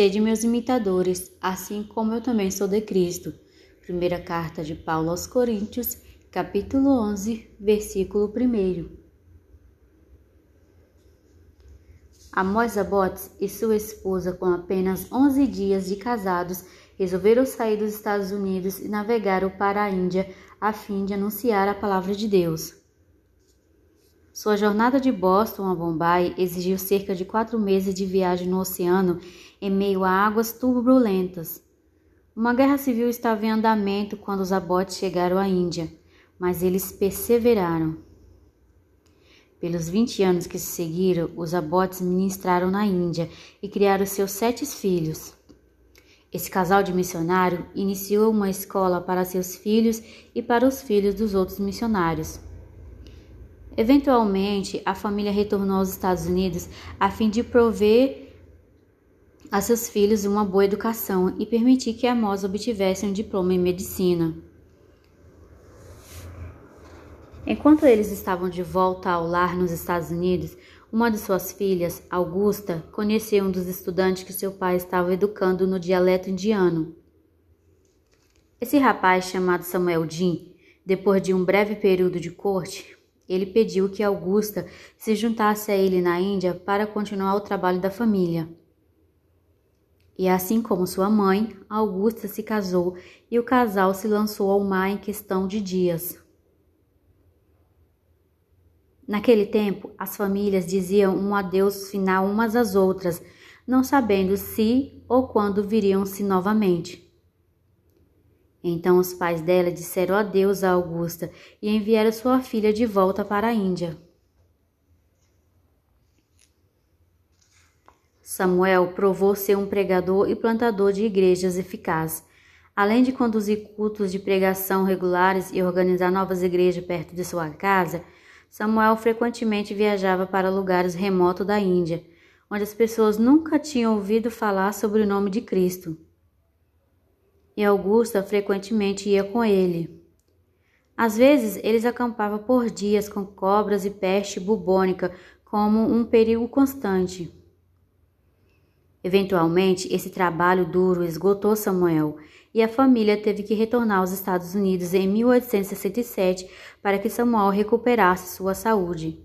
Sede meus imitadores, assim como eu também sou de Cristo. Primeira carta de Paulo aos Coríntios, capítulo 11, versículo 1. Amós Abotes e sua esposa, com apenas 11 dias de casados, resolveram sair dos Estados Unidos e navegaram para a Índia a fim de anunciar a palavra de Deus. Sua jornada de Boston a Bombay exigiu cerca de quatro meses de viagem no oceano em meio a águas turbulentas. Uma guerra civil estava em andamento quando os abotes chegaram à Índia, mas eles perseveraram. Pelos 20 anos que se seguiram, os abotes ministraram na Índia e criaram seus sete filhos. Esse casal de missionário iniciou uma escola para seus filhos e para os filhos dos outros missionários. Eventualmente, a família retornou aos Estados Unidos a fim de prover a seus filhos uma boa educação e permitir que Amos obtivesse um diploma em medicina. Enquanto eles estavam de volta ao lar nos Estados Unidos, uma de suas filhas, Augusta, conheceu um dos estudantes que seu pai estava educando no dialeto indiano. Esse rapaz, chamado Samuel Dean, depois de um breve período de corte, ele pediu que Augusta se juntasse a ele na Índia para continuar o trabalho da família. E assim como sua mãe, Augusta se casou e o casal se lançou ao mar em questão de dias. Naquele tempo, as famílias diziam um adeus final umas às outras, não sabendo se ou quando viriam-se novamente. Então os pais dela disseram adeus a Augusta e enviaram sua filha de volta para a Índia. Samuel provou ser um pregador e plantador de igrejas eficaz. Além de conduzir cultos de pregação regulares e organizar novas igrejas perto de sua casa, Samuel frequentemente viajava para lugares remotos da Índia, onde as pessoas nunca tinham ouvido falar sobre o nome de Cristo e Augusta frequentemente ia com ele. Às vezes, eles acampavam por dias com cobras e peste bubônica como um perigo constante. Eventualmente, esse trabalho duro esgotou Samuel e a família teve que retornar aos Estados Unidos em 1867 para que Samuel recuperasse sua saúde.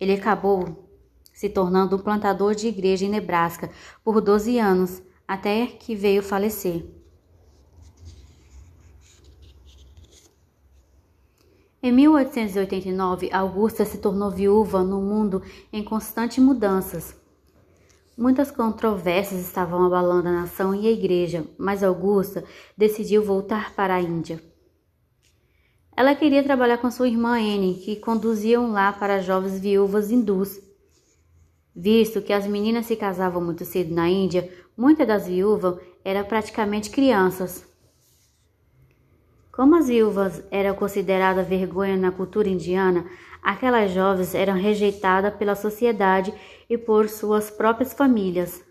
Ele acabou se tornando um plantador de igreja em Nebraska por 12 anos até que veio falecer. Em 1889, Augusta se tornou viúva no mundo em constantes mudanças. Muitas controvérsias estavam abalando a nação e a igreja, mas Augusta decidiu voltar para a Índia. Ela queria trabalhar com sua irmã Anne, que conduzia um lar para jovens viúvas hindus. Visto que as meninas se casavam muito cedo na Índia, muitas das viúvas eram praticamente crianças. Como as viúvas eram consideradas vergonha na cultura indiana, aquelas jovens eram rejeitadas pela sociedade e por suas próprias famílias.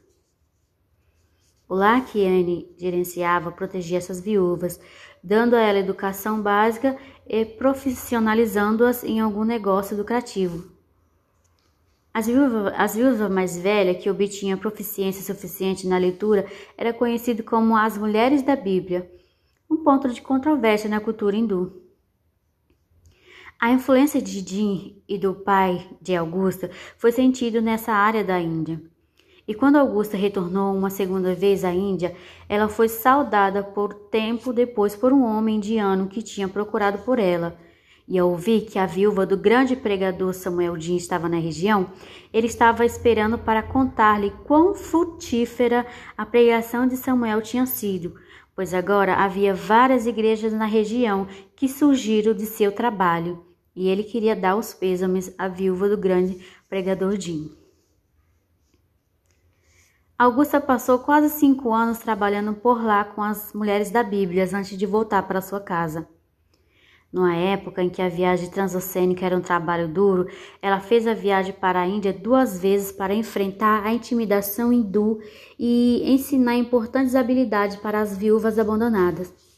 O lar que Anne gerenciava protegia essas viúvas, dando a elas educação básica e profissionalizando-as em algum negócio lucrativo. As viúvas, as viúvas mais velhas, que obtinham proficiência suficiente na leitura, era conhecido como as mulheres da Bíblia, um ponto de controvérsia na cultura hindu. A influência de Jim e do pai de Augusta foi sentido nessa área da Índia. E quando Augusta retornou uma segunda vez à Índia, ela foi saudada por tempo depois por um homem indiano que tinha procurado por ela e ao ouvir que a viúva do grande pregador Samuel Din estava na região, ele estava esperando para contar-lhe quão frutífera a pregação de Samuel tinha sido, pois agora havia várias igrejas na região que surgiram de seu trabalho, e ele queria dar os pêsames à viúva do grande pregador Din. Augusta passou quase cinco anos trabalhando por lá com as mulheres da Bíblia antes de voltar para sua casa. Numa época em que a viagem transoceânica era um trabalho duro, ela fez a viagem para a Índia duas vezes para enfrentar a intimidação hindu e ensinar importantes habilidades para as viúvas abandonadas.